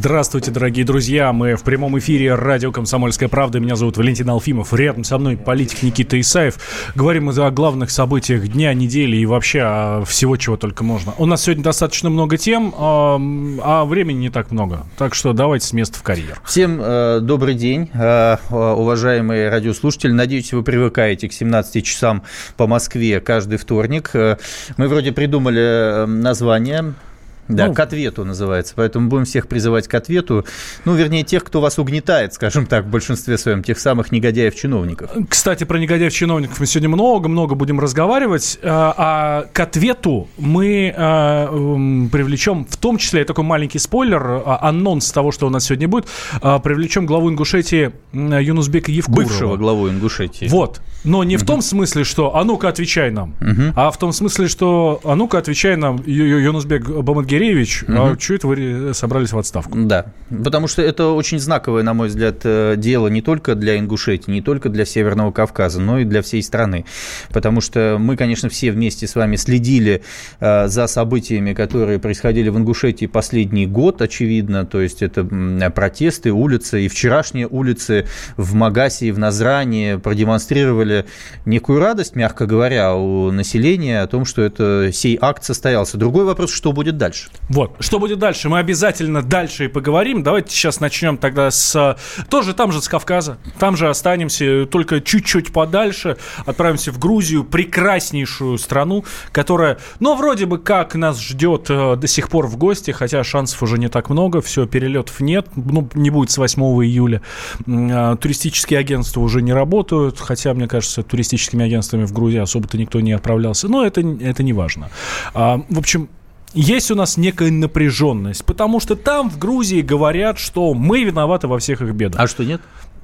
Здравствуйте, дорогие друзья. Мы в прямом эфире радио «Комсомольская правда». Меня зовут Валентин Алфимов. Рядом со мной политик Никита Исаев. Говорим мы о главных событиях дня, недели и вообще всего, чего только можно. У нас сегодня достаточно много тем, а, времени не так много. Так что давайте с места в карьер. Всем э, добрый день, э, уважаемые радиослушатели. Надеюсь, вы привыкаете к 17 часам по Москве каждый вторник. Э, мы вроде придумали э, название да, ну, к ответу называется. Поэтому будем всех призывать к ответу. Ну, вернее, тех, кто вас угнетает, скажем так, в большинстве своем, тех самых негодяев-чиновников. Кстати, про негодяев-чиновников мы сегодня много-много будем разговаривать. А, а к ответу мы а, привлечем, в том числе, такой маленький спойлер, а, анонс того, что у нас сегодня будет, привлечем главу Ингушетии Юнусбека Евкурова. Бывшего главу Ингушетии. Вот. Но не угу. в том смысле, что «а ну-ка, отвечай нам», угу. а в том смысле, что «а ну-ка, отвечай нам, Юнусбек Бамадгер Киреевич, угу. а что это вы собрались в отставку? Да, потому что это очень знаковое, на мой взгляд, э, дело не только для Ингушетии, не только для Северного Кавказа, но и для всей страны. Потому что мы, конечно, все вместе с вами следили э, за событиями, которые происходили в Ингушетии последний год, очевидно. То есть это протесты, улицы. И вчерашние улицы в Магасе и в Назране продемонстрировали некую радость, мягко говоря, у населения о том, что это, сей акт состоялся. Другой вопрос, что будет дальше. Вот. Что будет дальше? Мы обязательно дальше и поговорим. Давайте сейчас начнем тогда с... Тоже там же с Кавказа. Там же останемся, только чуть-чуть подальше. Отправимся в Грузию, прекраснейшую страну, которая, ну, вроде бы как нас ждет э, до сих пор в гости, хотя шансов уже не так много, все, перелетов нет, ну, не будет с 8 июля. А, туристические агентства уже не работают, хотя, мне кажется, туристическими агентствами в Грузии особо-то никто не отправлялся, но это, это не важно. А, в общем, есть у нас некая напряженность, потому что там, в Грузии, говорят, что мы виноваты во всех их бедах. А что нет?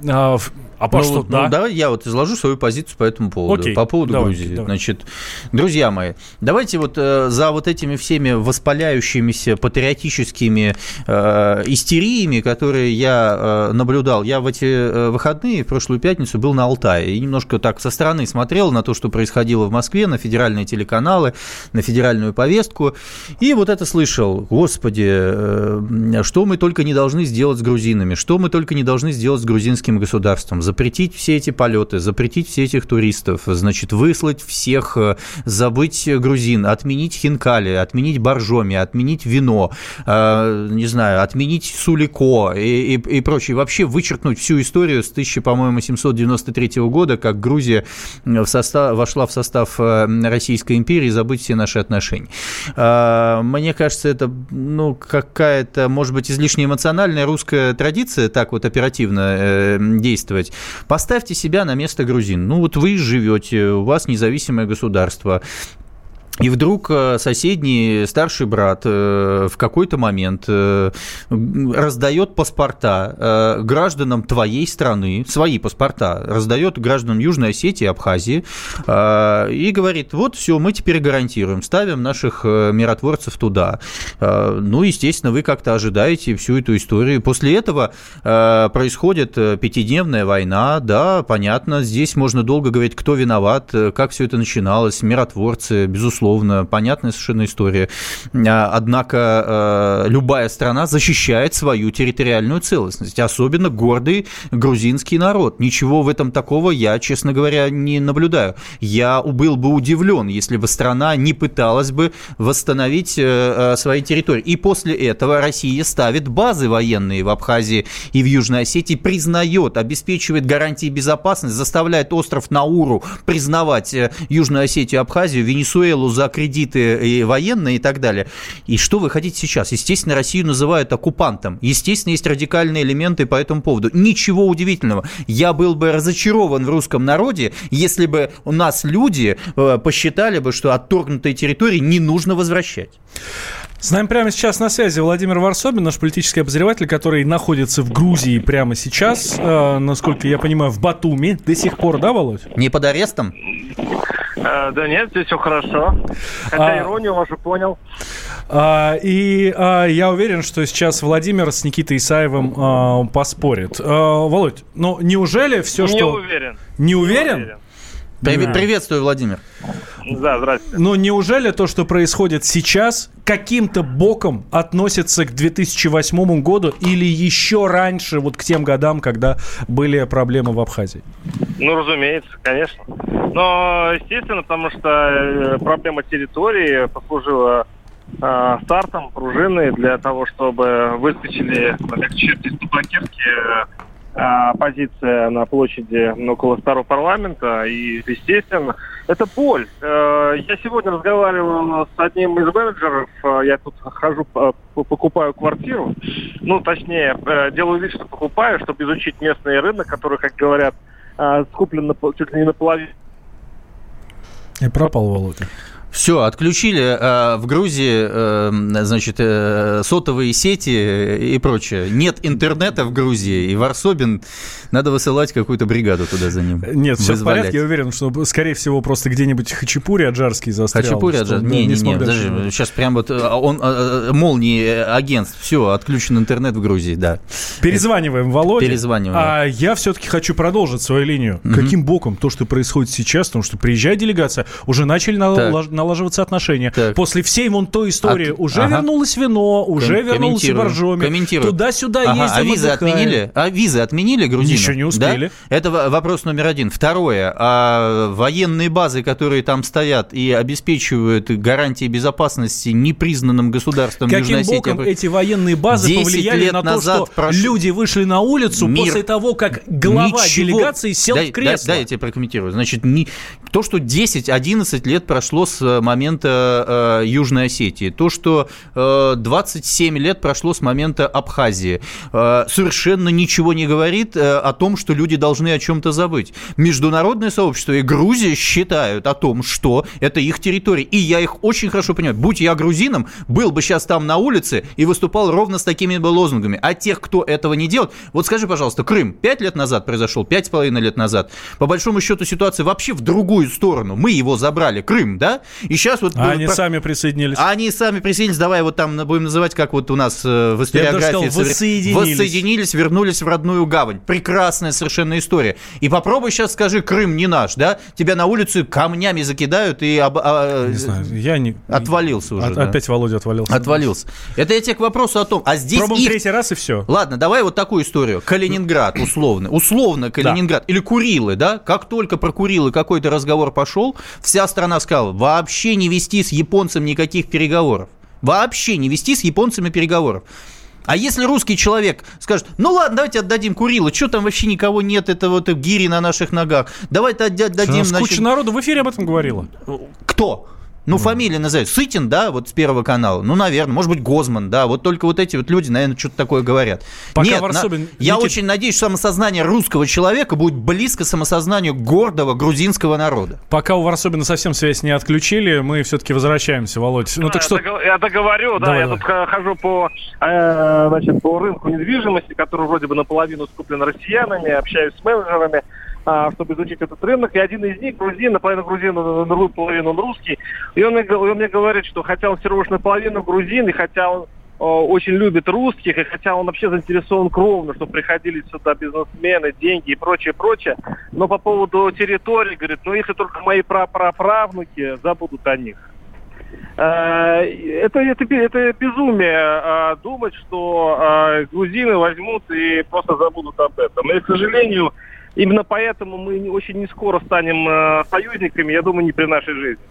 А, а по ну, что, ну, да? давай я вот изложу свою позицию по этому поводу. Окей, по поводу давайте, Грузии. Давай. Значит, друзья мои, давайте вот э, за вот этими всеми воспаляющимися патриотическими э, истериями, которые я э, наблюдал, я в эти э, выходные, в прошлую пятницу, был на Алтае и немножко так со стороны смотрел на то, что происходило в Москве, на федеральные телеканалы, на федеральную повестку, и вот это слышал. Господи, э, что мы только не должны сделать с грузинами, что мы только не должны сделать с грузинским государством, запретить все эти полеты, запретить все этих туристов, значит, выслать всех, э, забыть грузин, отменить хинкали, отменить боржоми, отменить вино, э, не знаю, отменить сулико и, и, и прочее. Вообще вычеркнуть всю историю с 1000, по-моему, 793 года, как Грузия в состав, вошла в состав э, Российской империи, забыть все наши отношения. Мне кажется, это ну, какая-то, может быть, излишне эмоциональная русская традиция так вот оперативно действовать. Поставьте себя на место грузин. Ну вот вы живете, у вас независимое государство, и вдруг э, соседний старший брат э, в какой-то момент э, раздает паспорта гражданам твоей страны, свои паспорта, раздает гражданам Южной Осетии, Абхазии, и говорит, вот все, мы теперь гарантируем, ставим наших миротворцев туда. Ну, естественно, вы как-то ожидаете всю эту историю. После этого происходит пятидневная война, да, понятно, здесь можно долго говорить, кто виноват, как все это начиналось, миротворцы, безусловно, безусловно, понятная совершенно история. А, однако э, любая страна защищает свою территориальную целостность, особенно гордый грузинский народ. Ничего в этом такого я, честно говоря, не наблюдаю. Я был бы удивлен, если бы страна не пыталась бы восстановить э, э, свои территории. И после этого Россия ставит базы военные в Абхазии и в Южной Осетии, признает, обеспечивает гарантии безопасности, заставляет остров Науру признавать Южную Осетию, Абхазию, Венесуэлу за кредиты и военные и так далее. И что вы хотите сейчас? Естественно, Россию называют оккупантом. Естественно, есть радикальные элементы по этому поводу. Ничего удивительного. Я был бы разочарован в русском народе, если бы у нас люди э, посчитали бы, что отторгнутые территории не нужно возвращать. С нами прямо сейчас на связи Владимир Варсобин, наш политический обозреватель, который находится в Грузии прямо сейчас, э, насколько я понимаю, в Батуми до сих пор, да, Володь? Не под арестом? Э, да нет, здесь все хорошо. Хотя а, иронию вашу понял. А, и а, я уверен, что сейчас Владимир с Никитой Исаевым а, поспорит. А, Володь, ну неужели все, не что... Уверен. Не уверен? Не уверен? Привет, приветствую, Владимир. Да, здравствуйте. Но неужели то, что происходит сейчас, каким-то боком относится к 2008 году или еще раньше, вот к тем годам, когда были проблемы в Абхазии? Ну, разумеется, конечно. Но, естественно, потому что э, проблема территории послужила э, стартом, пружиной для того, чтобы выскочили, как черти из табакерки, э, оппозиция на площади около старого парламента. И, естественно, это боль. Э, Я сегодня разговаривал с одним из менеджеров. Э, Я тут хожу, э, покупаю квартиру. Ну, точнее, делаю вид, что покупаю, чтобы изучить местный рынок, который, как говорят, скуплен чуть ли не наполовину. И пропал Володя. Все, отключили э, в Грузии, э, значит, э, сотовые сети и прочее. Нет интернета в Грузии, и Варсобин надо высылать какую-то бригаду туда за ним. Нет, все в порядке, я уверен, что, скорее всего, просто где-нибудь Хачапури Аджарский застрял. Хачапури, что Аджар- он, да, не, не, не, дальше. даже сейчас прям вот э, он э, э, молнии агентств, все, отключен интернет в Грузии, да. Перезваниваем Володе. Перезваниваем. А я все-таки хочу продолжить свою линию. Каким боком то, что происходит сейчас, потому что приезжает делегация, уже начали налаж- налаживаться отношения. Так. После всей вон той истории От- уже ага. вернулось вино, уже Ком- комментирую, боржоми. Туда-сюда Ага, ездим, а визы отдыхаем. отменили? А визы отменили грузинам? Еще не успели. Да? Это во- вопрос номер один. Второе. А военные базы, которые там стоят и обеспечивают гарантии безопасности непризнанным государством Каким Южной Осетии, боком эти военные базы 10 повлияли на то, что прошу- люди вышли на улицу Мир. после того, как глава Ничего. делегации сел дай, в кресло? Дай я тебе прокомментирую. Значит, не, то, что 10-11 лет прошло с э, момента э, Южной Осетии, то, что э, 27 лет прошло с момента Абхазии, э, совершенно ничего не говорит э, о том, что люди должны о чем-то забыть. Международное сообщество и Грузия считают о том, что это их территория. И я их очень хорошо понимаю. Будь я грузином, был бы сейчас там на улице и выступал ровно с такими бы лозунгами. А тех, кто этого не делает... Вот скажи, пожалуйста, Крым 5 лет назад произошел, 5,5 лет назад. По большому счету ситуация вообще в другую сторону. Мы его забрали, Крым, да? И сейчас вот... А они про- сами присоединились. они сами присоединились, давай вот там будем называть, как вот у нас э, в историографии. сказал, совре- воссоединились. Воссоединились, вернулись в родную гавань. Прекрасная совершенно история. И попробуй сейчас скажи, Крым не наш, да? Тебя на улице камнями закидают и об- а, Не знаю, я не... отвалился уже. От- да. Опять Володя отвалился. Отвалился. Это я тебе к вопросу о том, а здесь Пробуем их- третий раз и все. Ладно, давай вот такую историю. Калининград, условно. Условно Калининград. Или Курилы, да? Как только про Курилы какой-то разговор пошел, вся страна сказала, вообще не вести с японцем никаких переговоров. Вообще не вести с японцами переговоров. А если русский человек скажет, ну ладно, давайте отдадим Курилы, что там вообще никого нет, это вот гири на наших ногах, давайте отда- отдадим... Куча значит, народу в эфире об этом говорила. кто? Ну, фамилия назовет. Сытин, да, вот с Первого канала. Ну, наверное. Может быть, Гозман, да. Вот только вот эти вот люди, наверное, что-то такое говорят. Пока Нет, Варсобин- я Никит- очень надеюсь, что самосознание русского человека будет близко самосознанию гордого грузинского народа. Пока у Варсобина совсем связь не отключили, мы все-таки возвращаемся, Володь. Ну так Я что... Я договорю, да, Давай, я давай. тут х- хожу по, э, значит, по рынку недвижимости, который вроде бы наполовину скуплен россиянами, общаюсь с менеджерами, чтобы изучить этот рынок. И один из них, грузин, наполовину грузин, на другую половину он русский. И он он мне говорит, что хотя он всего лишь наполовину грузин, и хотя он очень любит русских, и хотя он вообще заинтересован кровно, что приходили сюда бизнесмены, деньги и прочее, прочее, но по поводу территории, говорит, ну если только мои прапраправнуки забудут о них. Э, Это, это, это безумие э, думать, что э, грузины возьмут и просто забудут об этом. И, к сожалению, именно поэтому мы очень не скоро станем э, союзниками, я думаю, не при нашей жизни.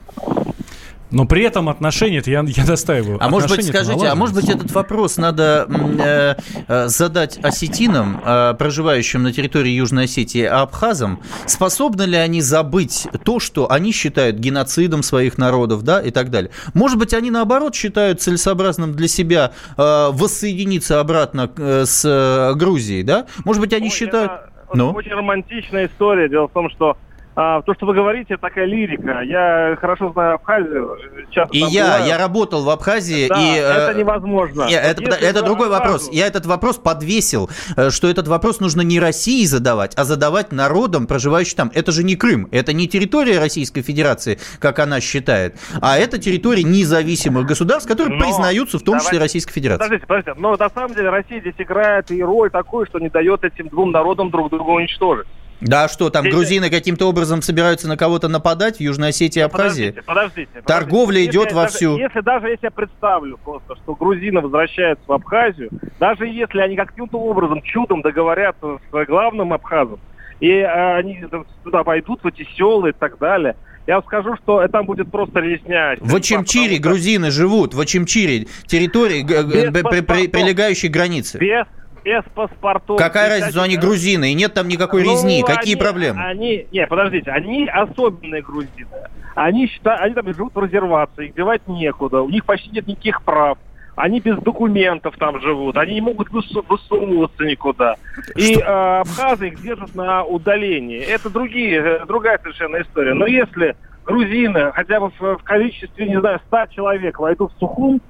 Но при этом отношения, это я, я настаиваю. А может быть, скажите, а может быть, этот вопрос надо э, э, задать осетинам, э, проживающим на территории Южной Осетии, а абхазам, способны ли они забыть то, что они считают геноцидом своих народов, да, и так далее? Может быть, они, наоборот, считают целесообразным для себя э, воссоединиться обратно э, с э, Грузией, да? Может быть, они Ой, считают... это Ну? очень романтичная история. Дело в том, что а, то, что вы говорите, такая лирика. Я хорошо знаю Абхазию. Часто И я, бываю. я работал в Абхазии, Да, и... э, это невозможно. Нет, это, Если это другой Абхазу- вопрос. Я этот вопрос подвесил, э, что этот вопрос нужно не России задавать, а задавать народам, проживающим там. Это же не Крым, это не территория Российской Федерации, как она считает, а это территория независимых государств, которые Но признаются в том числе давайте- Российской Федерацией. Подождите, подождите. Но на самом деле Россия здесь играет и роль такую, что не дает этим двум народам друг друга уничтожить. Да, что там, Здесь... грузины каким-то образом собираются на кого-то нападать в Южной Осетии и Абхазии? Подождите, подождите. подождите. Торговля если идет вовсю. Даже, если даже если я представлю просто, что грузины возвращаются в Абхазию, даже если они каким-то образом чудом договорятся с главным абхазом, и э, они туда пойдут, в эти села и так далее, я вам скажу, что там будет просто резня. В Очимчире грузины живут, в Очимчире, территории, при, при, прилегающей границы. Без без паспортов. Какая разница, они грузины, и нет там никакой ну, резни. Какие они, проблемы? Они, не, подождите, они особенные грузины. Они, считают, они там живут в резервации, их девать некуда, у них почти нет никаких прав. Они без документов там живут, они не могут высовываться никуда. И э, абхазы их держат на удалении. Это другие, э, другая совершенно история. Но если грузины хотя бы в, в количестве, не знаю, 100 человек войдут в Сухум,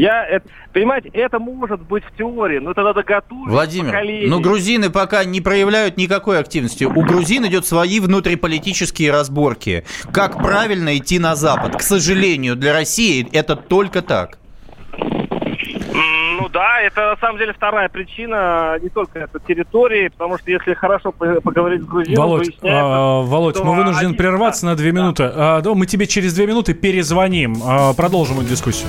я, это, понимаете, это может быть в теории, но это надо готовить Владимир, поколение. ну грузины пока не проявляют никакой активности. У грузин идет свои внутриполитические разборки. Как правильно идти на Запад? К сожалению, для России это только так. Ну да, это на самом деле вторая причина, не только это территории, потому что если хорошо поговорить с грузинами, Володь, а, Володь, мы вынуждены они... прерваться да, на две минуты. Да. А, да, мы тебе через две минуты перезвоним, а, продолжим эту дискуссию.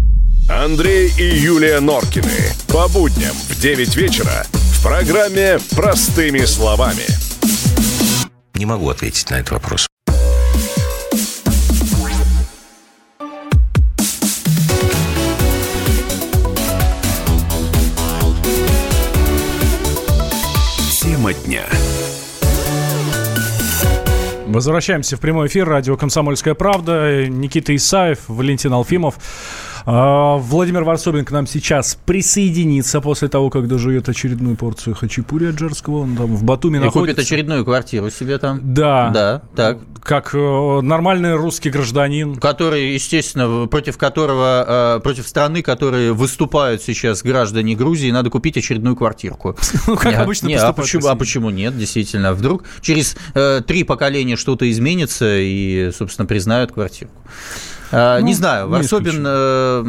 Андрей и Юлия Норкины. По будням в 9 вечера в программе «Простыми словами». Не могу ответить на этот вопрос. Тема дня. Возвращаемся в прямой эфир. Радио «Комсомольская правда». Никита Исаев, Валентин Алфимов. А, Владимир Варсобин к нам сейчас присоединится после того, как дожует очередную порцию хачапури от Джарского. Он там в Батуми И находится. купит очередную квартиру себе там. Да. Да, так. Как э, нормальный русский гражданин. Который, естественно, против которого, э, против страны, которые выступают сейчас граждане Грузии, надо купить очередную квартирку. Ну, как обычно не, а, почему, а почему нет, действительно? Вдруг через э, три поколения что-то изменится и, собственно, признают квартирку. А, ну, не знаю, Варсобин э,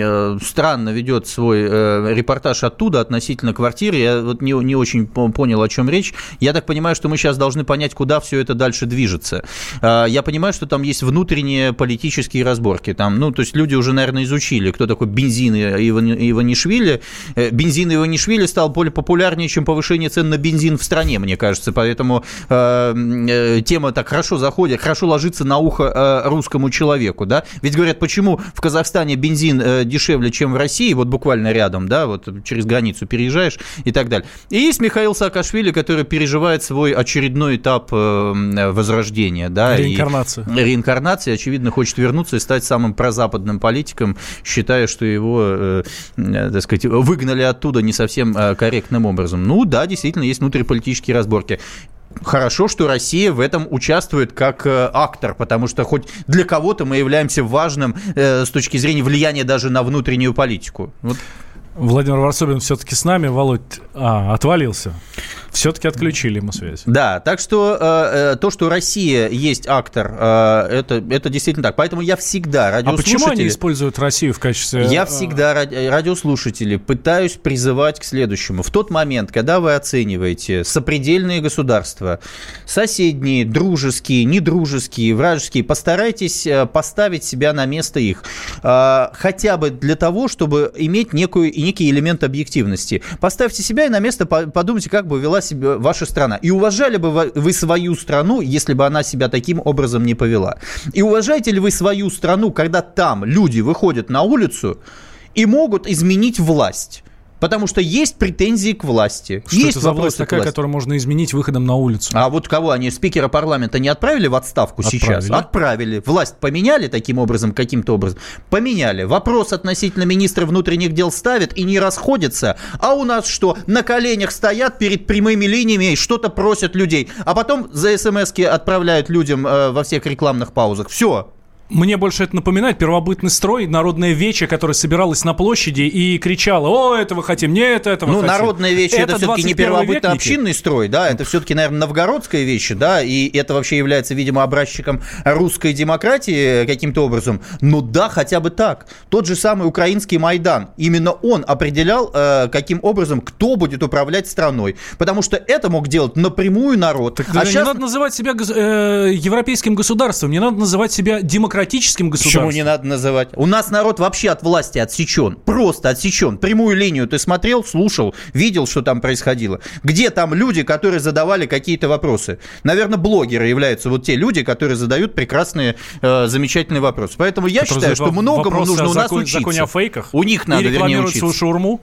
э, странно ведет свой э, репортаж оттуда относительно квартиры. Я вот не, не очень понял, о чем речь. Я так понимаю, что мы сейчас должны понять, куда все это дальше движется. Э, я понимаю, что там есть внутренние политические разборки. Там, ну, то есть люди уже, наверное, изучили, кто такой бензин Иванишвили. Э, бензин Иванишвили стал более популярнее, чем повышение цен на бензин в стране, мне кажется. Поэтому э, тема так хорошо заходит, хорошо ложится на ухо э, русскому человеку, да. Ведь говорят, почему в Казахстане бензин э, дешевле, чем в России, вот буквально рядом, да, вот через границу переезжаешь и так далее. И есть Михаил Саакашвили, который переживает свой очередной этап э, возрождения, да. Реинкарнация. И, реинкарнация, очевидно, хочет вернуться и стать самым прозападным политиком, считая, что его, э, так сказать, выгнали оттуда не совсем корректным образом. Ну да, действительно, есть внутриполитические разборки. Хорошо, что Россия в этом участвует как э, актор, потому что хоть для кого-то мы являемся важным э, с точки зрения влияния даже на внутреннюю политику. Вот. Владимир Варсобин все-таки с нами. Володь а, отвалился. Все-таки отключили ему связь. Да, так что э, э, то, что Россия есть актор, э, это, это действительно так. Поэтому я всегда радиослушатели... А почему они используют Россию в качестве... Я э, всегда радиослушатели пытаюсь призывать к следующему. В тот момент, когда вы оцениваете сопредельные государства, соседние, дружеские, недружеские, вражеские, постарайтесь э, поставить себя на место их. Э, хотя бы для того, чтобы иметь некую, некий элемент объективности. Поставьте себя и на место подумайте, как бы вела себя ваша страна. И уважали бы вы свою страну, если бы она себя таким образом не повела. И уважаете ли вы свою страну, когда там люди выходят на улицу и могут изменить власть? Потому что есть претензии к власти. Что есть это за власть такая, которую можно изменить выходом на улицу? А вот кого они, спикера парламента, не отправили в отставку сейчас? Отправили. Отправили. Власть поменяли таким образом, каким-то образом? Поменяли. Вопрос относительно министра внутренних дел ставят и не расходятся. А у нас что? На коленях стоят перед прямыми линиями и что-то просят людей. А потом за смс отправляют людям э, во всех рекламных паузах. Все. Мне больше это напоминает первобытный строй, народное вече, которое собиралось на площади и кричало, о, этого хотим, нет, этого Ну, хотим. народная вещь это, все-таки не 21 век, Никит. первобытно-общинный строй, да, это все-таки, наверное, новгородская вещь, да, и это вообще является, видимо, образчиком русской демократии каким-то образом. Ну да, хотя бы так. Тот же самый украинский Майдан, именно он определял, э, каким образом, кто будет управлять страной. Потому что это мог делать напрямую народ. Так а не сейчас... надо называть себя э, европейским государством, не надо называть себя демократическим государством. Почему не надо называть? У нас народ вообще от власти отсечен. Просто отсечен. Прямую линию ты смотрел, слушал, видел, что там происходило. Где там люди, которые задавали какие-то вопросы? Наверное, блогеры являются вот те люди, которые задают прекрасные, э, замечательные вопросы. Поэтому я Который считаю, что многому нужно у нас учиться. законе о фейках? У них надо, вернее, рекламирует свою учиться. шаурму?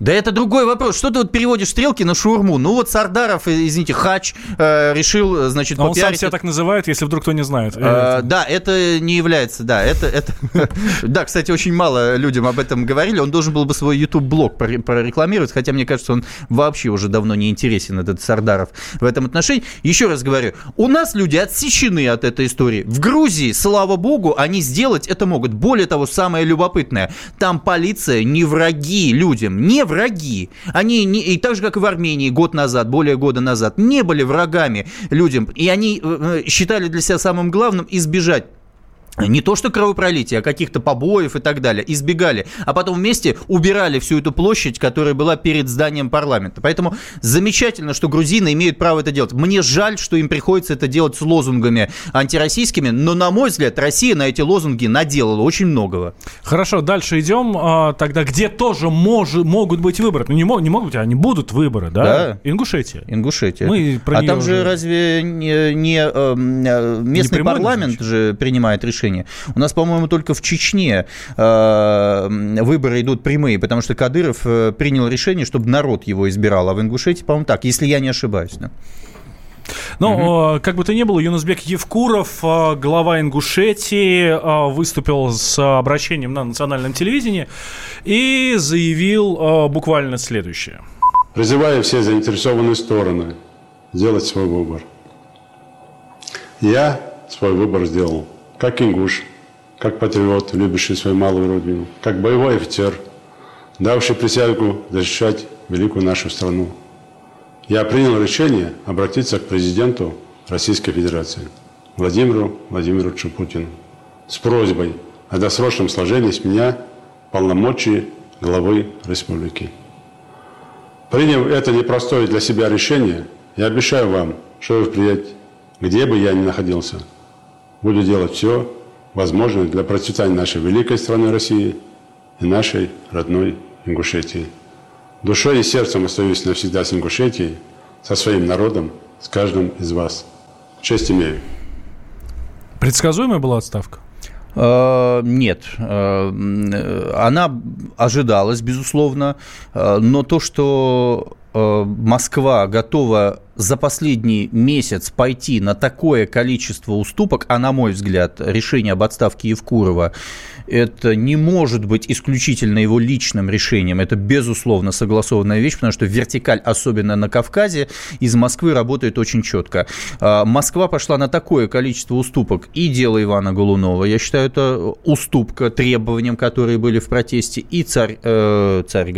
Да это другой вопрос. Что ты вот переводишь стрелки на шаурму? Ну вот Сардаров, э, извините, Хач э, решил, э, значит, А он сам попиарить себя так называет, если вдруг кто не знает. Э, Да, это не является, да, это, это, да, кстати, очень мало людям об этом говорили. Он должен был бы свой YouTube-блог проре- прорекламировать, хотя мне кажется, он вообще уже давно не интересен, этот Сардаров, в этом отношении. Еще раз говорю, у нас люди отсечены от этой истории. В Грузии, слава богу, они сделать это могут. Более того, самое любопытное, там полиция не враги людям, не враги. Они, не, и так же, как и в Армении год назад, более года назад, не были врагами людям. И они э, э, считали для себя самым главным избежать не то что кровопролития, а каких-то побоев и так далее. Избегали. А потом вместе убирали всю эту площадь, которая была перед зданием парламента. Поэтому замечательно, что грузины имеют право это делать. Мне жаль, что им приходится это делать с лозунгами антироссийскими, но, на мой взгляд, Россия на эти лозунги наделала очень многого. Хорошо, дальше идем. а, тогда где тоже мож- могут быть выборы? Ну, не, мо- не могут быть, они будут выборы, да? Да. Ингушетия. Ингушетия. Мы про а там же уже- разве не, не, эм, э, местный прямой парламент же принимает решение? У нас, по-моему, только в Чечне э, выборы идут прямые, потому что Кадыров э, принял решение, чтобы народ его избирал, а в Ингушетии, по-моему, так, если я не ошибаюсь. да. Ну, э, как бы то ни было, Юнусбек Евкуров, глава Ингушетии, выступил с обращением на национальном телевидении и заявил буквально следующее. Призываю все заинтересованные стороны сделать свой выбор. Я свой выбор сделал, как ингуш, как патриот, любящий свою малую родину, как боевой офицер, давший присягу защищать великую нашу страну. Я принял решение обратиться к президенту Российской Федерации Владимиру Владимировичу Путину с просьбой о досрочном сложении с меня полномочий главы республики. Приняв это непростое для себя решение, я обещаю вам, что впредь, где бы я ни находился, буду делать все возможное для процветания нашей великой страны России и нашей родной Ингушетии. Душой и сердцем остаюсь навсегда с Ингушетией, со своим народом, с каждым из вас. Честь имею. Предсказуемая была отставка? Э, Нет, м, она ожидалась, безусловно, Э, но то, что Москва готова за последний месяц пойти на такое количество уступок, а на мой взгляд, решение об отставке Евкурова, это не может быть исключительно его личным решением. Это, безусловно, согласованная вещь, потому что вертикаль, особенно на Кавказе, из Москвы работает очень четко. А, Москва пошла на такое количество уступок и дело Ивана Голунова. Я считаю, это уступка требованиям, которые были в протесте, и царь, э, царь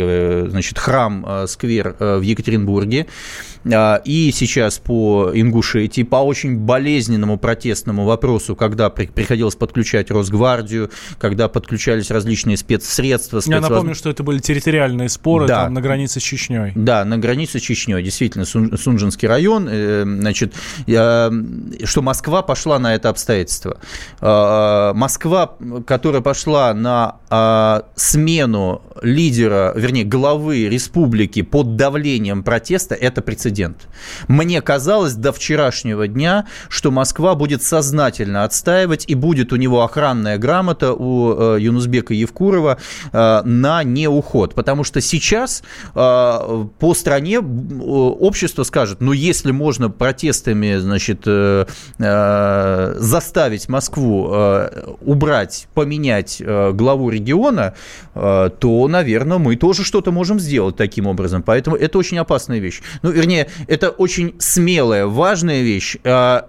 значит, храм, э, сквер э, в Екатеринбурге, и сейчас по Ингушетии, по очень болезненному протестному вопросу, когда при- приходилось подключать Росгвардию, когда подключались различные спецсредства. Я спецвоз- напомню, что это были территориальные споры Да. там, на границе с Чечней. да, на границе с Чечней, действительно, Сун- Сунжинский район, э, значит, э, что Москва пошла на это обстоятельство. Э, Москва, которая пошла на э, смену лидера, вернее, главы республики под давлением протеста, это прецедент. Мне казалось до вчерашнего дня, что Москва будет сознательно отстаивать и будет у него охранная грамота у э, Юнусбека Евкурова э, на неуход. Потому что сейчас э, по стране общество скажет, ну если можно протестами, значит, заставить Москву убрать, поменять главу региона, то, наверное, мы тоже что-то можем сделать таким образом. Поэтому это очень опасная вещь. Ну, вернее, это очень смелая, важная вещь.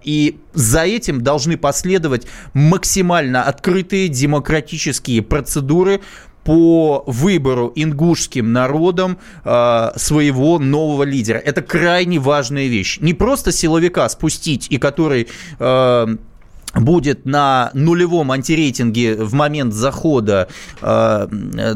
И за этим должны последовать максимально открытые демократические процедуры по выбору ингушским народом э, своего нового лидера. Это крайне важная вещь. Не просто силовика спустить, и который... Э, будет на нулевом антирейтинге в момент захода, э,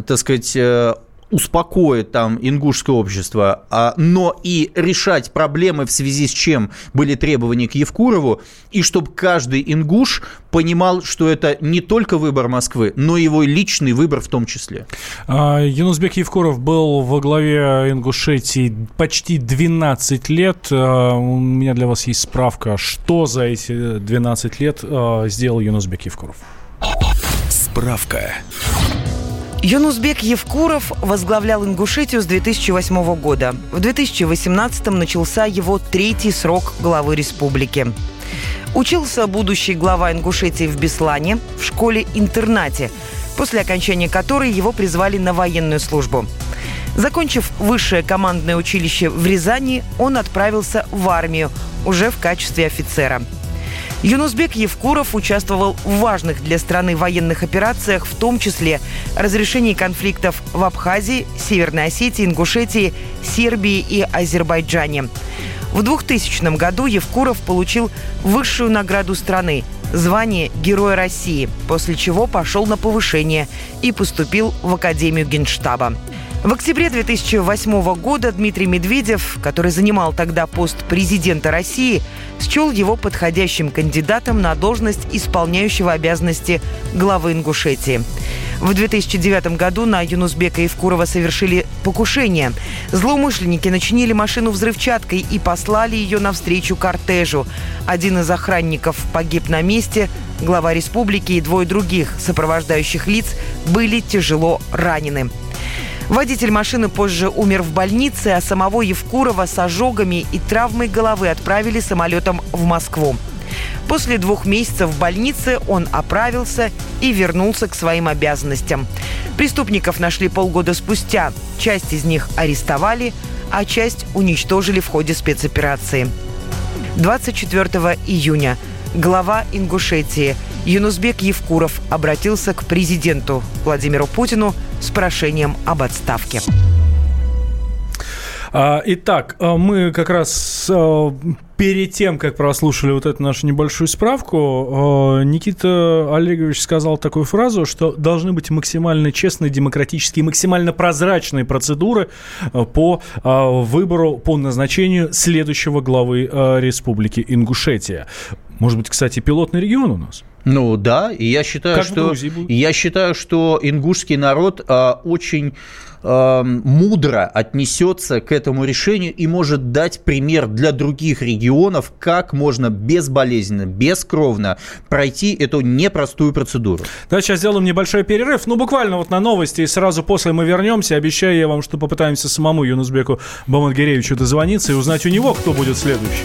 так сказать, э, успокоит там ингушское общество, а, но и решать проблемы, в связи с чем были требования к Евкурову, и чтобы каждый ингуш понимал, что это не только выбор Москвы, но и его личный выбор в том числе. А, Юнусбек Евкуров был во главе Ингушетии почти 12 лет. А, у меня для вас есть справка, что за эти 12 лет а, сделал Юнусбек Евкуров. Справка. Юнусбек Евкуров возглавлял Ингушетию с 2008 года. В 2018 начался его третий срок главы республики. Учился будущий глава Ингушетии в Беслане, в школе-интернате, после окончания которой его призвали на военную службу. Закончив высшее командное училище в Рязани, он отправился в армию уже в качестве офицера – Юнусбек Евкуров участвовал в важных для страны военных операциях, в том числе разрешении конфликтов в Абхазии, Северной Осетии, Ингушетии, Сербии и Азербайджане. В 2000 году Евкуров получил высшую награду страны – звание Героя России, после чего пошел на повышение и поступил в Академию Генштаба. В октябре 2008 года Дмитрий Медведев, который занимал тогда пост президента России, счел его подходящим кандидатом на должность исполняющего обязанности главы Ингушетии. В 2009 году на Юнусбека Евкурова совершили покушение. Злоумышленники начинили машину взрывчаткой и послали ее навстречу кортежу. Один из охранников погиб на месте, глава республики и двое других сопровождающих лиц были тяжело ранены. Водитель машины позже умер в больнице, а самого Евкурова с ожогами и травмой головы отправили самолетом в Москву. После двух месяцев в больнице он оправился и вернулся к своим обязанностям. Преступников нашли полгода спустя. Часть из них арестовали, а часть уничтожили в ходе спецоперации. 24 июня глава Ингушетии Юнусбек Евкуров обратился к президенту Владимиру Путину с прошением об отставке. А, итак, а, мы как раз а, перед тем, как прослушали вот эту нашу небольшую справку, Никита Олегович сказал такую фразу, что должны быть максимально честные, демократические, максимально прозрачные процедуры по выбору, по назначению следующего главы республики Ингушетия. Может быть, кстати, пилотный регион у нас? Ну да, и я считаю, как что я считаю, что ингушский народ а, очень а, мудро отнесется к этому решению и может дать пример для других регионов, как можно безболезненно, бескровно пройти эту непростую процедуру. Да, сейчас сделаем небольшой перерыв, ну буквально вот на новости, и сразу после мы вернемся. Обещаю я вам, что попытаемся самому Юнусбеку Бамангеревичу дозвониться и узнать у него, кто будет следующий.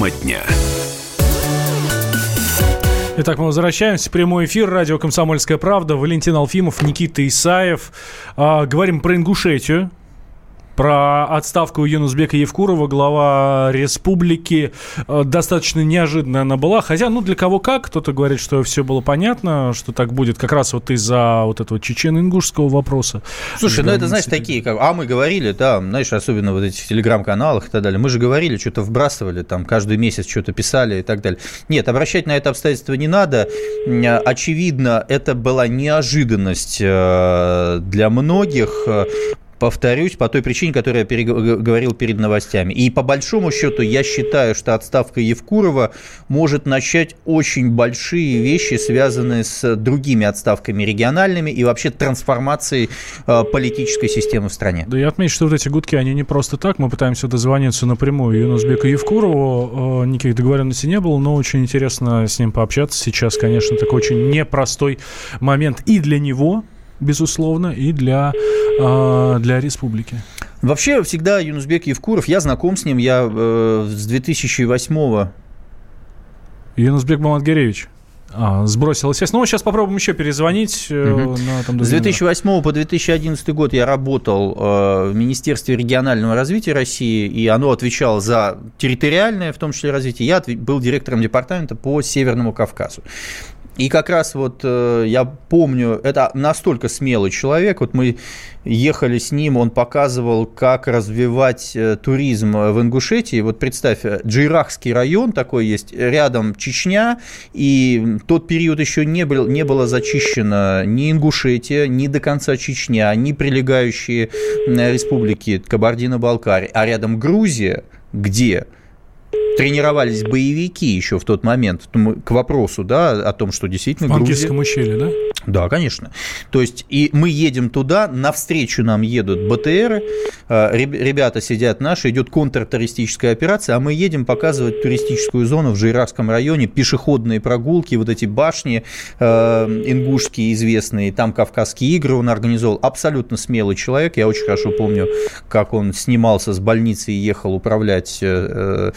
Тема дня. Итак, мы возвращаемся. Прямой эфир. Радио «Комсомольская правда». Валентин Алфимов, Никита Исаев. А, говорим про Ингушетию про отставку Юнусбека Евкурова, глава республики. Э, достаточно неожиданно она была. Хотя, ну, для кого как. Кто-то говорит, что все было понятно, что так будет как раз вот из-за вот этого чечено-ингушского вопроса. Слушай, ну это, знаешь, такие, как, а мы говорили, да, знаешь, особенно вот эти в телеграм-каналах и так далее, мы же говорили, что-то вбрасывали, там, каждый месяц что-то писали и так далее. Нет, обращать на это обстоятельство не надо. Очевидно, это была неожиданность э, для многих повторюсь, по той причине, которую я говорил перед новостями. И по большому счету я считаю, что отставка Евкурова может начать очень большие вещи, связанные с другими отставками региональными и вообще трансформацией э, политической системы в стране. Да я отмечу, что вот эти гудки, они не просто так. Мы пытаемся дозвониться напрямую Юнусбеку Евкурову. Э, никаких договоренностей не было, но очень интересно с ним пообщаться сейчас. Конечно, такой очень непростой момент и для него, безусловно, и для, э, для республики. Вообще, всегда Юнусбек Евкуров, я знаком с ним, я э, с 2008-го. Юнусбек Мамадгаревич. А, сбросила связь. Ну, сейчас попробуем еще перезвонить. Угу. На, там, С 2008 по 2011 год я работал э, в Министерстве регионального развития России, и оно отвечало за территориальное, в том числе, развитие. Я был директором департамента по Северному Кавказу. И как раз вот э, я помню, это настолько смелый человек, вот мы ехали с ним, он показывал, как развивать э, туризм в Ингушетии. Вот представь, Джейрахский район такой есть, рядом Чечня, и тот период еще не, был, не было зачищено ни Ингушетия, ни до конца Чечня, ни прилегающие республики Кабардино-Балкария, а рядом Грузия, где тренировались боевики еще в тот момент, к вопросу, да, о том, что действительно в Грузия... ущелье, да? Да, конечно. То есть, и мы едем туда, навстречу нам едут БТРы, э, ребята сидят наши, идет контртеррористическая операция, а мы едем показывать туристическую зону в Жиракском районе, пешеходные прогулки, вот эти башни э, ингушские известные, там Кавказские игры он организовал. Абсолютно смелый человек, я очень хорошо помню, как он снимался с больницы и ехал управлять э,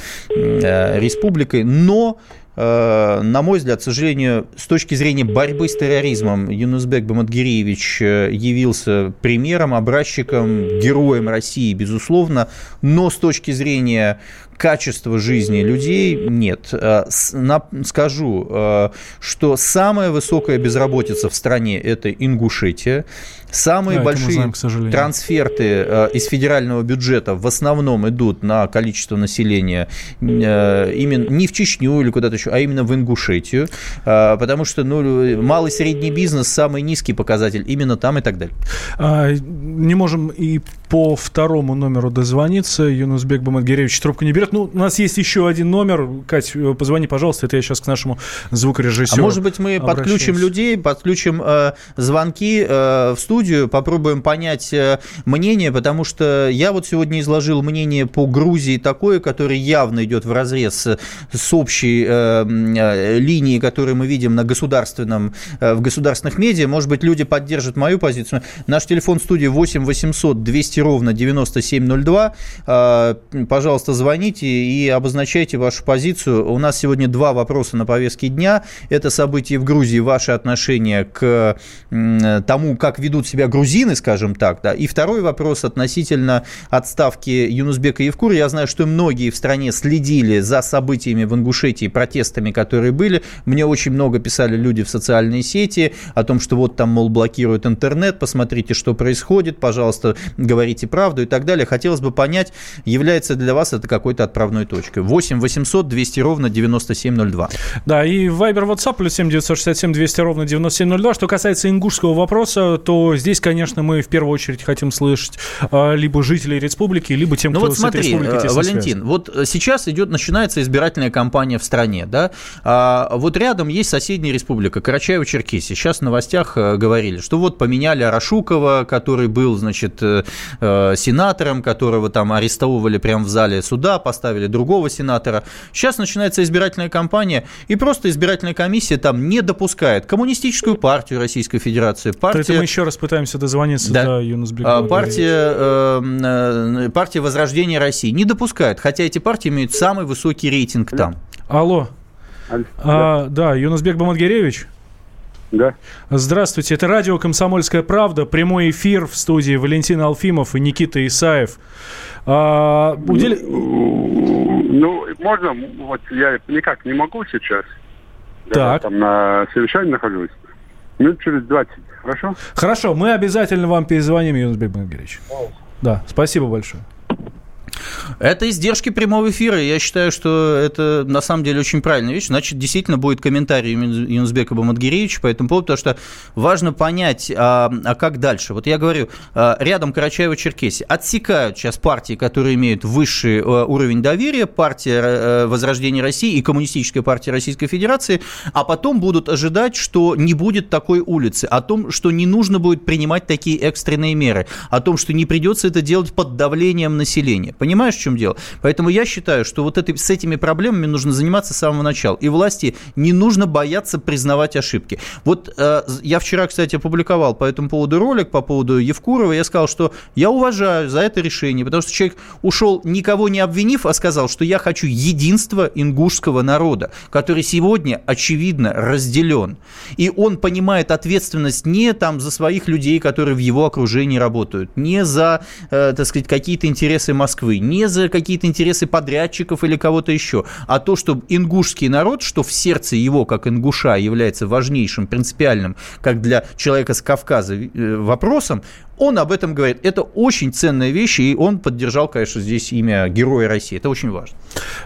Э, республикой, но э, на мой взгляд, к сожалению, с точки зрения борьбы с терроризмом, Юнусбек Бамадгиреевич э, явился примером, образчиком, героем России, безусловно, но с точки зрения качества жизни людей нет. Скажу, что самая высокая безработица в стране – это Ингушетия. Самые да, большие знаем, трансферты э, из федерального бюджета в основном идут на количество населения именно не в Чечню или куда-то еще, а именно в Ингушетию, потому что ну, малый и средний бизнес самый низкий показатель именно там и так далее. А, не можем и по второму номеру дозвониться. Юнусбек Бамадгеревич трубку не берет. Ну, у нас есть еще один номер. Кать, позвони, пожалуйста. Это я сейчас к нашему звукорежиссеру. А может быть, мы подключим людей, подключим э, звонки э, в студию студию, попробуем понять э, мнение, потому что я вот сегодня изложил мнение по Грузии такое, которое явно идет в разрез с общей э, э, линией, которую мы видим на государственном, э, в государственных медиа. Может быть, люди поддержат мою позицию. Наш телефон студии 8 800 200 ровно 9702. Э, пожалуйста, звоните и обозначайте вашу позицию. У нас сегодня два вопроса на повестке дня. Это события в Грузии, ваши отношения к тому, как ведут себя грузины, скажем так, да. И второй вопрос относительно отставки Юнусбека Евкура. Я знаю, что многие в стране следили за событиями в Ингушетии, протестами, которые были. Мне очень много писали люди в социальные сети о том, что вот там, мол, блокируют интернет, посмотрите, что происходит, пожалуйста, говорите правду и так далее. Хотелось бы понять, является для вас это какой-то отправной точкой. 8 800 200 ровно 9702. Да, и Viber WhatsApp плюс 7 967 200 ровно 9702. Что касается ингушского вопроса, то здесь, конечно, мы в первую очередь хотим слышать а, либо жителей республики, либо тем, ну кто вот смотри, с этой республикой э, Валентин, связан. вот сейчас идет, начинается избирательная кампания в стране, да, а вот рядом есть соседняя республика Карачаево-Черкесия. Сейчас в новостях э, говорили, что вот поменяли Арашукова, который был, значит, э, сенатором, которого там арестовывали прямо в зале суда, поставили другого сенатора. Сейчас начинается избирательная кампания, и просто избирательная комиссия там не допускает коммунистическую партию Российской Федерации, партию... Это мы еще раз пытаемся дозвониться да. до Юнусбека. Партия, э, партия Возрождения России не допускает, хотя эти партии имеют самый высокий рейтинг там. Алло. А, да, Юнусбек Бамадгеревич? Да. Здравствуйте, это радио «Комсомольская правда», прямой эфир в студии Валентин Алфимов и Никита Исаев. А, удел... Ну, можно, вот я никак не могу сейчас. Я Так. там на совещании нахожусь. Минут через 20, хорошо? Хорошо, мы обязательно вам перезвоним, Юнусбек Мангелевич. Да, спасибо большое. Это издержки прямого эфира. Я считаю, что это на самом деле очень правильная вещь. Значит, действительно будет комментарий Юнусбека Бамадгиревича по этому поводу, потому что важно понять, а, а как дальше. Вот я говорю, а, рядом Карачаево-Черкесия отсекают сейчас партии, которые имеют высший а, уровень доверия, партия э, Возрождения России и Коммунистическая партия Российской Федерации, а потом будут ожидать, что не будет такой улицы, о том, что не нужно будет принимать такие экстренные меры, о том, что не придется это делать под давлением населения. Понимаешь, в чем дело? Поэтому я считаю, что вот этой, с этими проблемами нужно заниматься с самого начала. И власти не нужно бояться признавать ошибки. Вот э, я вчера, кстати, опубликовал по этому поводу ролик, по поводу Евкурова. Я сказал, что я уважаю за это решение, потому что человек ушел никого не обвинив, а сказал, что я хочу единства ингушского народа, который сегодня, очевидно, разделен. И он понимает ответственность не там за своих людей, которые в его окружении работают, не за, э, так сказать, какие-то интересы Москвы, не за какие-то интересы подрядчиков или кого-то еще, а то, что ингушский народ, что в сердце его, как ингуша, является важнейшим, принципиальным, как для человека с Кавказа, э, вопросом, он об этом говорит. Это очень ценная вещь, и он поддержал, конечно, здесь имя Героя России. Это очень важно.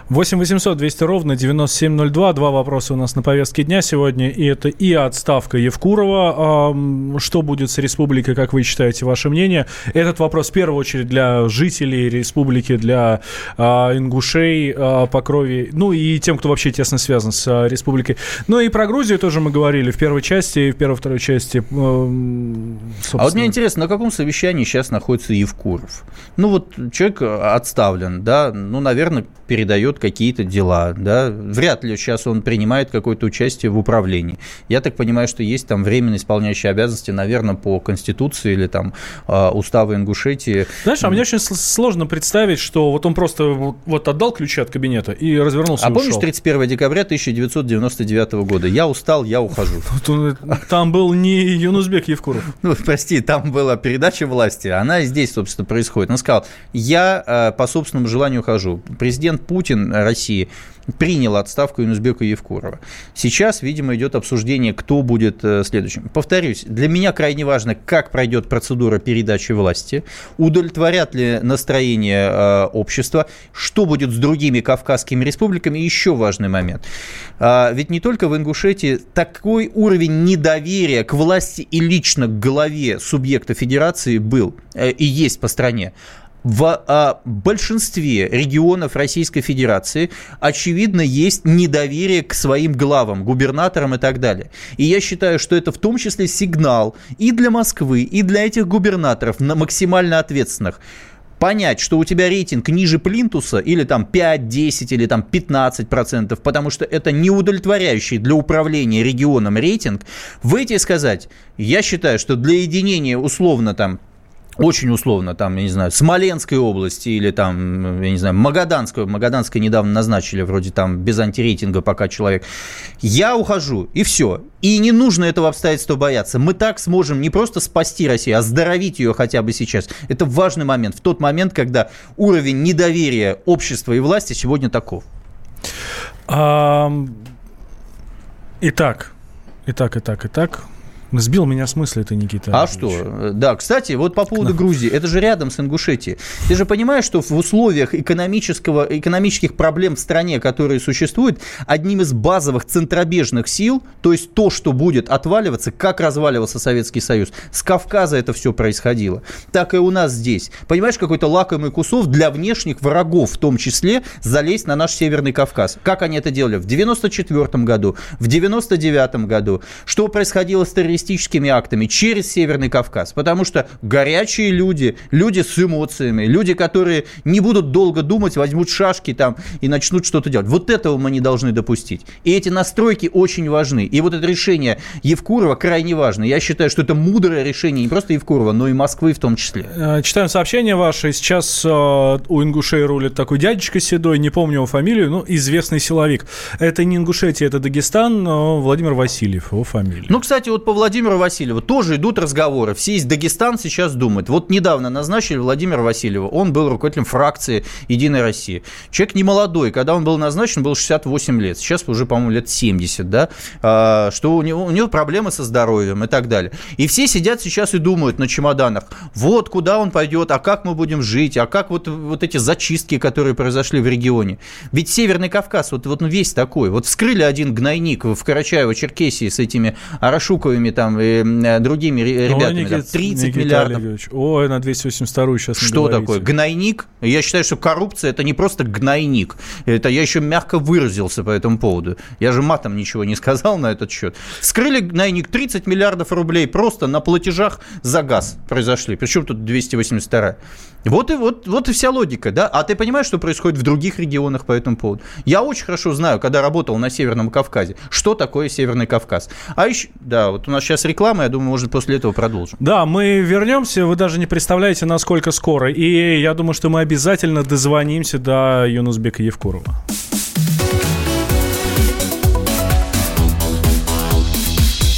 8 800 200 ровно 9702. Два вопроса у нас на повестке дня сегодня. И это и отставка Евкурова. Что будет с республикой, как вы считаете, ваше мнение? Этот вопрос в первую очередь для жителей республики, для а, ингушей а, по крови, ну и тем, кто вообще тесно связан с а, республикой. Ну и про Грузию тоже мы говорили в первой части, и в первой-второй части. ам, А вот мне интересно, на каком совещании сейчас находится Евкуров? Ну вот человек отставлен, да, ну, наверное, передает какие-то дела, да, вряд ли сейчас он принимает какое-то участие в управлении. Я так понимаю, что есть там временно исполняющие обязанности, наверное, по Конституции или там а, Уставу Ингушетии. Знаешь, а мне очень сложно представить, что вот он просто вот- отдал ключи от кабинета и развернулся А и помнишь ушел. 31 декабря 1999 года? Я устал, я ухожу. Э, Там был не Юнузбек Евкуров. Ну, прости, там была передача власти, она здесь, собственно, происходит. Он сказал, я э, по собственному желанию ухожу. Президент Путин России принял отставку Юнусбека Евкурова. Сейчас, видимо, идет обсуждение, кто будет э, следующим. Повторюсь, для меня крайне важно, как пройдет процедура передачи власти, удовлетворят ли настроение э, общества, что будет с другими кавказскими республиками. И еще важный момент. А, Ведь не только в Ингушетии такой уровень недоверия к власти и лично к голове субъекта федерации был э, и есть по стране. В а, большинстве регионов Российской Федерации, очевидно, есть недоверие к своим главам, губернаторам и так далее. И я считаю, что это в том числе сигнал и для Москвы, и для этих губернаторов, на максимально ответственных, понять, что у тебя рейтинг ниже плинтуса, или там 5, 10, или там 15 процентов, потому что это неудовлетворяющий для управления регионом рейтинг, выйти и сказать, я считаю, что для единения условно там очень условно, там, я не знаю, Смоленской области или там, я не знаю, Магаданской, Магаданской недавно назначили, вроде там без антирейтинга пока человек. Я ухожу, и все. И не нужно этого обстоятельства бояться. Мы так сможем не просто спасти Россию, а оздоровить ее хотя бы сейчас. Это важный момент, в тот момент, когда уровень недоверия общества и власти сегодня таков. Итак, итак, итак, итак. Сбил меня с мысли ты, Никита. А Андреевич. что? Да, кстати, вот по поводу Грузии. Это же рядом с Ингушетией. Ты же понимаешь, что в условиях экономического, экономических проблем в стране, которые существуют, одним из базовых центробежных сил, то есть то, что будет отваливаться, как разваливался Советский Союз, с Кавказа это все происходило. Так и у нас здесь. Понимаешь, какой-то лакомый кусок для внешних врагов, в том числе, залезть на наш Северный Кавказ. Как они это делали в 94 году, в 99 году? Что происходило с террористическими террористическими актами через Северный Кавказ. Потому что горячие люди, люди с эмоциями, люди, которые не будут долго думать, возьмут шашки там и начнут что-то делать. Вот этого мы не должны допустить. И эти настройки очень важны. И вот это решение Евкурова крайне важно. Я считаю, что это мудрое решение не просто Евкурова, но и Москвы в том числе. Э, читаем сообщение ваше. Сейчас э, у ингушей рулит такой дядечка седой, не помню его фамилию, но известный силовик. Это не Ингушетия, это Дагестан, но Владимир Васильев, его фамилия. Ну, кстати, вот по Владимиру Васильеву тоже идут разговоры. Все из Дагестан сейчас думают. Вот недавно назначили Владимира Васильева. Он был руководителем фракции «Единая Россия». Человек не молодой. Когда он был назначен, был 68 лет. Сейчас уже, по-моему, лет 70, да? А, что у него, у него проблемы со здоровьем и так далее. И все сидят сейчас и думают на чемоданах. Вот куда он пойдет, а как мы будем жить, а как вот, вот эти зачистки, которые произошли в регионе. Ведь Северный Кавказ, вот, вот весь такой. Вот вскрыли один гнойник в Карачаево-Черкесии с этими Арашуковыми там и э, другими ребятами. Ой, там, 30 Никита миллиардов. Олегович. Ой, на 282 сейчас Что такое? Гнойник? Я считаю, что коррупция – это не просто гнойник. Это я еще мягко выразился по этому поводу. Я же матом ничего не сказал на этот счет. Вскрыли гнойник 30 миллиардов рублей просто на платежах за газ произошли. Причем тут 282 вот и, вот, вот и вся логика, да? А ты понимаешь, что происходит в других регионах по этому поводу? Я очень хорошо знаю, когда работал на Северном Кавказе, что такое Северный Кавказ. А еще, да, вот у нас сейчас реклама, я думаю, может, после этого продолжим. Да, мы вернемся, вы даже не представляете, насколько скоро. И я думаю, что мы обязательно дозвонимся до Юнусбека Евкурова.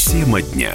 Тема дня.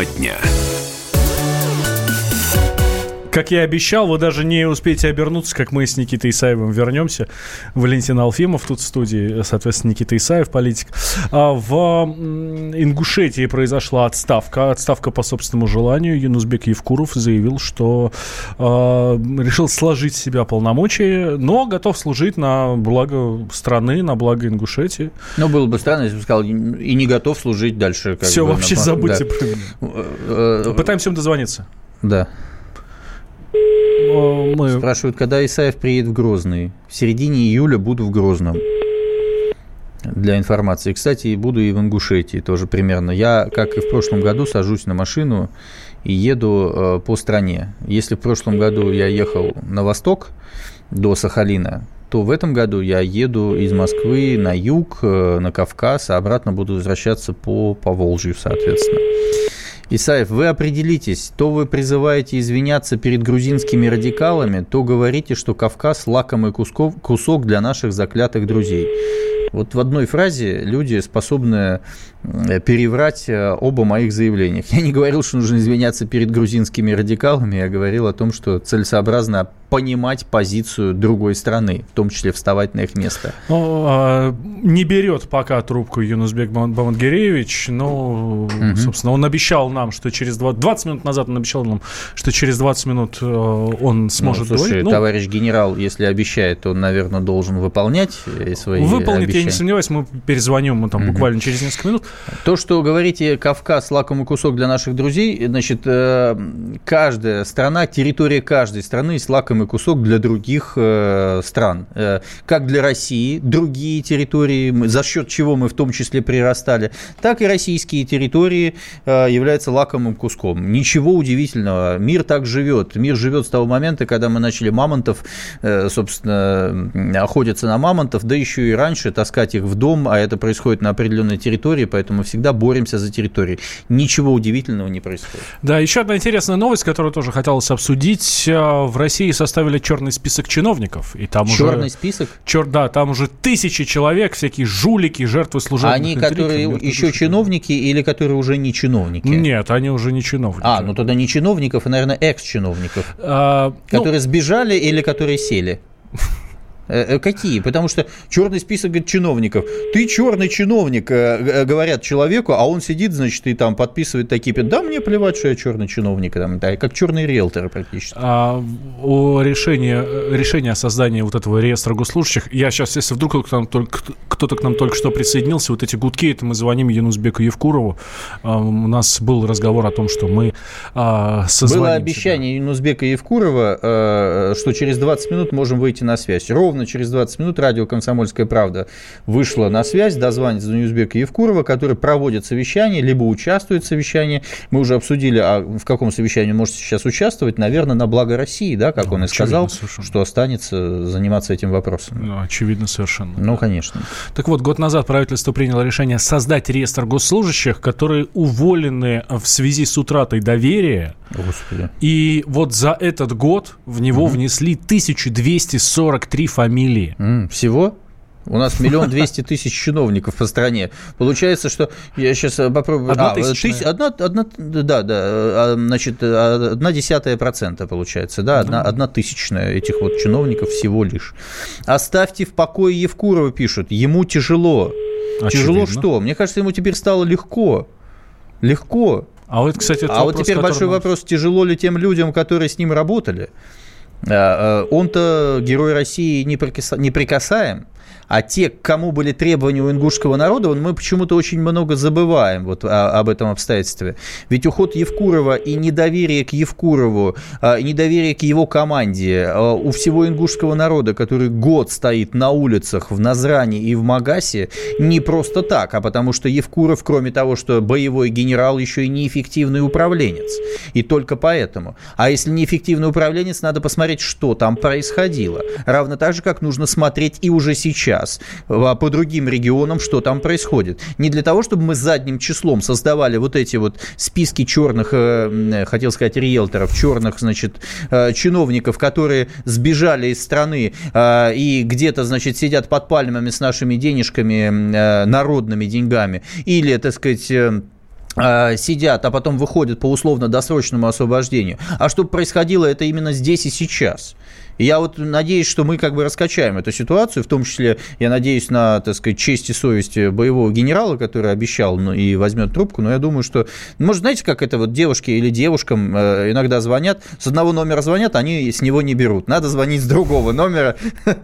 Тема дня. Как я и обещал, вы даже не успеете обернуться, как мы с Никитой Исаевым вернемся. Валентин Алфимов тут в студии, соответственно, Никита Исаев, политик. А в Ингушетии произошла отставка. Отставка по собственному желанию. Юнусбек Евкуров заявил, что э, решил сложить с себя полномочия, но готов служить на благо страны, на благо Ингушетии. Ну, было бы странно, если бы сказал, и не готов служить дальше. Все, бы, вообще на... забудьте да. про э, Пытаемся им дозвониться. Да. Мы... Спрашивают, когда Исаев приедет в Грозный. В середине июля буду в Грозном. Для информации. Кстати, буду и в Ингушетии тоже примерно. Я, как и в прошлом году, сажусь на машину и еду э, по стране. Если в прошлом году я ехал на восток до Сахалина, то в этом году я еду из Москвы на юг, э, на Кавказ, а обратно буду возвращаться по, по Волжью, соответственно. Исаев, вы определитесь, то вы призываете извиняться перед грузинскими радикалами, то говорите, что Кавказ – лакомый кусков, кусок для наших заклятых друзей. Вот в одной фразе люди способны переврать э, оба моих заявления. Я не говорил, что нужно извиняться перед грузинскими радикалами, я говорил о том, что целесообразно понимать позицию другой страны, в том числе вставать на их место. Ну, а, не берет пока трубку Юнусбек Бамангиревич, но, угу. собственно, он обещал нам, что через 20, 20 минут назад он обещал нам, что через 20 минут э, он ну, сможет ну, слушай, Ну, товарищ генерал, если обещает, он, наверное, должен выполнять свои Выполнит, обещания. я не сомневаюсь, мы перезвоним мы там угу. буквально через несколько минут. То, что говорите, Кавказ лакомый кусок для наших друзей, значит, э, каждая страна, территория каждой страны есть лакомый кусок для других э, стран. Э, как для России, другие территории, за счет чего мы в том числе прирастали, так и российские территории являются лакомым куском. Ничего удивительного. Мир так живет. Мир живет с того момента, когда мы начали мамонтов, собственно, охотиться на мамонтов, да еще и раньше таскать их в дом, а это происходит на определенной территории, поэтому всегда боремся за территорию. Ничего удивительного не происходит. Да, еще одна интересная новость, которую тоже хотелось обсудить. Э, в России со составили черный список чиновников. И там Черный уже, список? Чер, да, там уже тысячи человек, всякие жулики, жертвы служебных Они, интриг, которые еще души. чиновники или которые уже не чиновники? Нет, они уже не чиновники. А, ну тогда не чиновников, а, наверное, экс-чиновников. А, ну, Которые сбежали или которые сели? Э, э, Какие? Потому что черный список говорит, чиновников. Ты черный чиновник, э, говорят человеку, а он сидит, значит, и там подписывает такие... Да, мне плевать, что я черный чиновник. Там, да, как черный риэлтор практически. А, о решении, решение о создании вот этого реестра госслужащих, я сейчас, если вдруг кто-то, к нам только, кто-то к нам только что присоединился, вот эти гудки, это мы звоним Янузбеку Евкурову. А, у нас был разговор о том, что мы а, созвонимся. Было обещание Юнузбека Евкурова, э, что через 20 минут можем выйти на связь. Ровно через 20 минут радио «Комсомольская правда» вышло на связь, дозвонится до Юнузбека Евкурова, который проводит совещание, либо участвует в совещании. Мы уже обсудили, а в каком совещании может сейчас участвовать. Наверное, на благо России, да, как Ну, он и сказал, совершенно. что останется заниматься этим вопросом. Ну, Очевидно совершенно. Ну, конечно. Так вот, год назад правительство приняло решение создать реестр госслужащих, которые уволены в связи с утратой доверия. Господи. И вот за этот год в него внесли 1243 фамилии. М, Всего? У нас миллион двести тысяч чиновников по стране. Получается, что я сейчас попробую. Одна А, тысяч- одна, одна, да, да, а, значит, а, одна десятая процента получается, да, одна, одна тысячная этих вот чиновников всего лишь. Оставьте в покое Евкурова, пишут, ему тяжело. Тяжело Очевидно. что? Мне кажется, ему теперь стало легко. Легко. А вот, кстати, А вот теперь большой вопрос, тяжело ли тем людям, которые с ним работали? А, Он-то герой России неприкаса- неприкасаем, а те, к кому были требования у ингушского народа, мы почему-то очень много забываем вот об этом обстоятельстве. Ведь уход Евкурова и недоверие к Евкурову, а, недоверие к его команде а, у всего ингушского народа, который год стоит на улицах в Назране и в Магасе, не просто так, а потому что Евкуров, кроме того, что боевой генерал, еще и неэффективный управленец. И только поэтому. А если неэффективный управленец, надо посмотреть, что там происходило. Равно так же, как нужно смотреть и уже сейчас а, по другим регионам, что там происходит. Не для того, чтобы мы задним числом создавали вот эти вот списки черных, э, хотел сказать, риэлторов, черных, значит, э, чиновников, которые сбежали из страны э, и где-то, значит, сидят под пальмами с нашими денежками, народными деньгами, или, так сказать, сидят, а потом выходят по условно-досрочному освобождению. А чтобы происходило это именно здесь и сейчас. И я вот надеюсь, что мы как бы раскачаем эту ситуацию, в том числе, я надеюсь на, так сказать, честь и совесть боевого генерала, который обещал ну, и возьмет трубку, но я думаю, что, может, знаете, как это вот девушки или девушкам э, иногда звонят, с одного номера звонят, они с него не берут, надо звонить с другого номера.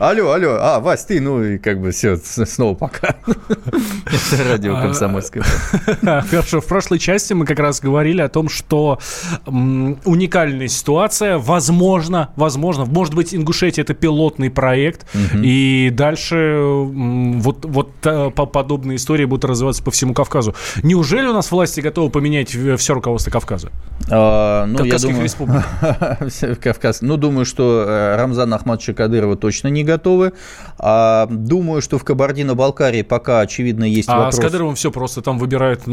Алло, алло, а, Вась, ты, ну и как бы все, снова пока. Это радио А, комсомольское. Хорошо, в прошлой части мы как раз говорили о том, что уникальная ситуация, возможно, возможно, может быть, Ингушетия это пилотный проект, и дальше вот, вот э, по- подобные истории будут развиваться по всему Кавказу. Неужели у нас власти готовы поменять в- все руководство Кавказа? А, ну, я Кавказских думаю, республик. Кавказ. Ну, думаю, что э, Рамзана Ахмадовича Кадырова точно не готовы. А, думаю, что в Кабардино-Балкарии пока, очевидно, есть А вопрос. с Кадыровым все просто, там выбирает э,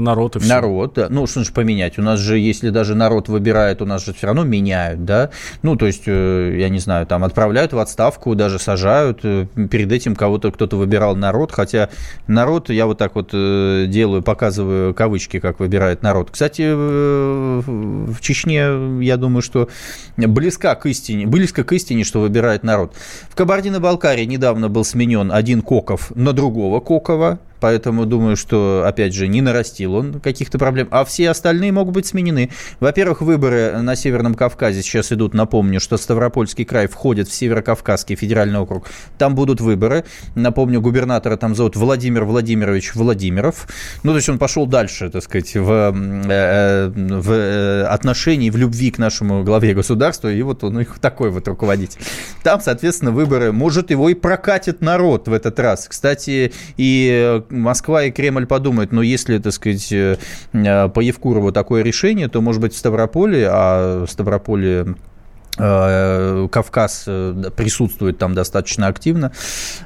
народ и все. Народ, да. Ну, что значит поменять? У нас же, если даже народ выбирает, у нас же все равно меняют, да? Ну, то есть, э, я не знаю, там отправляют в отставку, даже сажают. Э, Перед этим кого-то кто-то выбирал народ, хотя народ, я вот так вот э, делаю, показываю кавычки, как выбирает народ. Кстати, э, в Чечне, я думаю, что близка к истине, близко к истине, что выбирает народ. В Кабардино-Балкарии недавно был сменен один Коков на другого Кокова, Поэтому думаю, что, опять же, не нарастил он каких-то проблем. А все остальные могут быть сменены. Во-первых, выборы на Северном Кавказе сейчас идут. Напомню, что Ставропольский край входит в Северокавказский федеральный округ. Там будут выборы. Напомню, губернатора там зовут Владимир Владимирович Владимиров. Ну, то есть он пошел дальше, так сказать, в, э, в э, отношении, в любви к нашему главе государства. И вот он их такой вот руководитель. Там, соответственно, выборы. Может, его и прокатит народ в этот раз. Кстати, и Москва и Кремль подумают, но если, так сказать, э, э, по Евкурову такое решение, то, может быть, в Ставрополе, а Ставрополе Э, Кавказ э, присутствует там достаточно активно.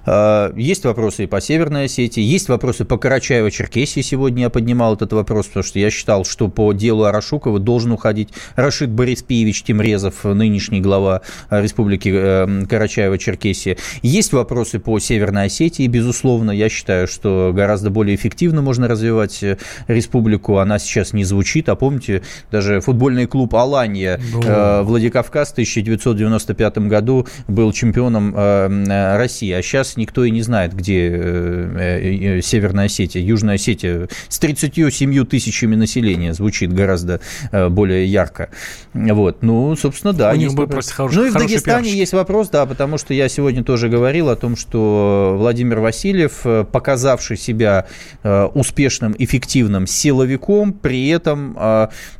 Э, есть вопросы и по Северной Осетии, есть вопросы по Карачаево-Черкесии. Сегодня я поднимал этот вопрос, потому что я считал, что по делу Арашукова должен уходить Рашид Бориспиевич Тимрезов, нынешний глава Республики Карачаево-Черкесия. Есть вопросы по Северной Осетии, безусловно. Я считаю, что гораздо более эффективно можно развивать республику. Она сейчас не звучит. А помните, даже футбольный клуб «Аланья» ну... Владикавказ 1995 году был чемпионом э, России, а сейчас никто и не знает, где э, э, Северная Осетия. Южная Осетия с 37 тысячами населения звучит гораздо более ярко. Вот. Ну, собственно, да. У них был просто хороший, Ну и в Дагестане пиарщик. есть вопрос, да, потому что я сегодня тоже говорил о том, что Владимир Васильев, показавший себя успешным, эффективным силовиком, при этом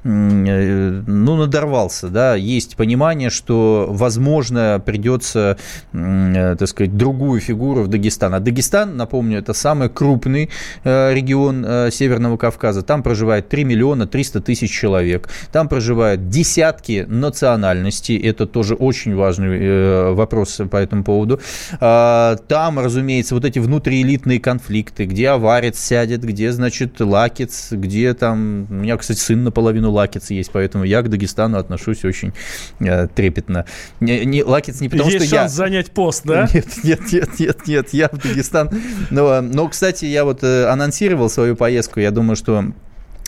ну, надорвался, да, есть понимание, понимание, что, возможно, придется, э, так сказать, другую фигуру в Дагестан. А Дагестан, напомню, это самый крупный э, регион э, Северного Кавказа. Там проживает 3 миллиона 300 тысяч человек. Там проживают десятки национальностей. Это тоже очень важный вопрос по этому поводу. А, там, разумеется, вот эти внутриэлитные конфликты, где аварец сядет, где, значит, лакец, где там... У меня, кстати, сын наполовину лакец есть, поэтому я к Дагестану отношусь очень трепетно. Не, не, Лакец не потому, Есть что шанс я... занять пост, да? Нет, нет, нет, нет, нет, я в Дагестан. Но, но, кстати, я вот э, анонсировал свою поездку. Я думаю, что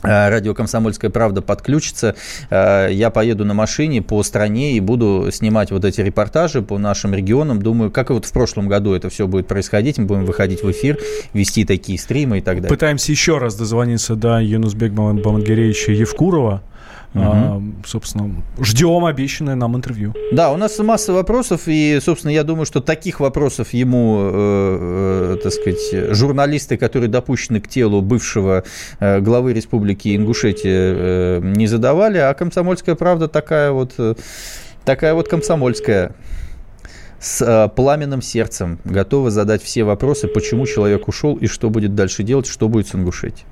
э, радио «Комсомольская правда» подключится. Э, я поеду на машине по стране и буду снимать вот эти репортажи по нашим регионам. Думаю, как и вот в прошлом году это все будет происходить. Мы будем выходить в эфир, вести такие стримы и так далее. Пытаемся еще раз дозвониться до Юнусбек Бамангеревича Евкурова. Угу. А, собственно, ждем обещанное нам интервью. Да, у нас масса вопросов, и, собственно, я думаю, что таких вопросов ему, э, э, так сказать, журналисты, которые допущены к телу бывшего э, главы Республики Ингушетия, э, не задавали, а комсомольская правда такая вот, э, такая вот комсомольская с э, пламенным сердцем, готова задать все вопросы, почему человек ушел и что будет дальше делать, что будет с Ингушетией.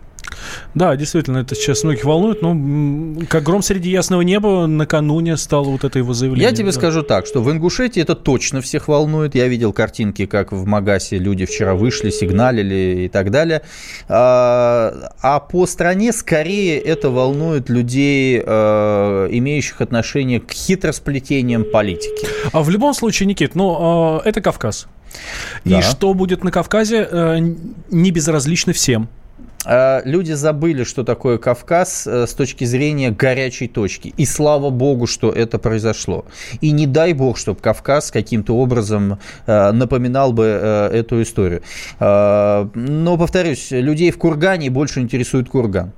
Да, действительно, это сейчас многих волнует. Но как гром среди ясного неба накануне стало вот это его заявление. Я тебе да. скажу так, что в Ингушетии это точно всех волнует. Я видел картинки, как в Магасе люди вчера вышли, сигналили и так далее. А, а по стране скорее это волнует людей, а, имеющих отношение к хитросплетениям политики. А в любом случае, Никит, ну, а, это Кавказ. Да. И что будет на Кавказе, э, не безразлично всем. А, люди забыли, что такое Кавказ э, с точки зрения горячей точки. И слава богу, что это произошло. И не дай бог, чтобы Кавказ каким-то образом э, напоминал бы э, эту историю. А, но, повторюсь, людей в Кургане больше интересует Курган.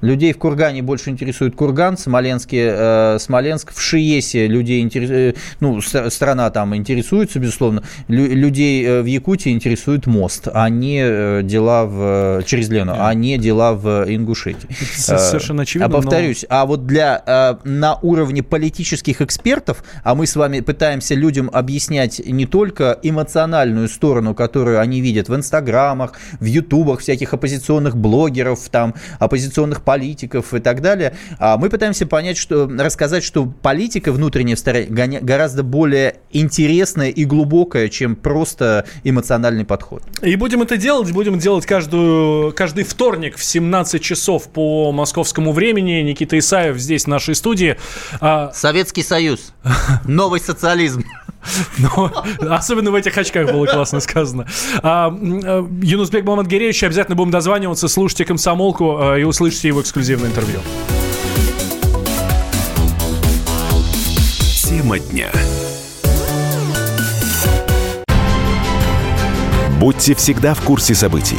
Людей в Кургане больше интересует Курган, Смоленске, э, Смоленск. В Шиесе людей интересует, э, ну, страна там интересуется, безусловно. Лю, людей э, в Якутии интересует мост, а не э, дела в, через Лену, а не дела в Ингушетии. Это совершенно очевидно. А повторюсь, но... а вот для, на уровне политических экспертов, а мы с вами пытаемся людям объяснять не только эмоциональную сторону, которую они видят в инстаграмах, в ютубах всяких оппозиционных блогеров, там, оппозиционных политиков и так далее. А мы пытаемся понять, что, рассказать, что политика внутренняя в стране гораздо более интересная и глубокая, чем просто эмоциональный подход. И будем это делать, будем делать каждую, каждый вторник в 17 часов по московскому времени. Никита Исаев здесь, в нашей студии. А Советский Союз. Новый социализм. Но, особенно в этих очках было классно сказано. А, э, Юнусбек Мамадгереевич, обязательно будем дозваниваться, слушайте комсомолку а, и услышите его эксклюзивное интервью. Тема дня. Будьте всегда в курсе событий.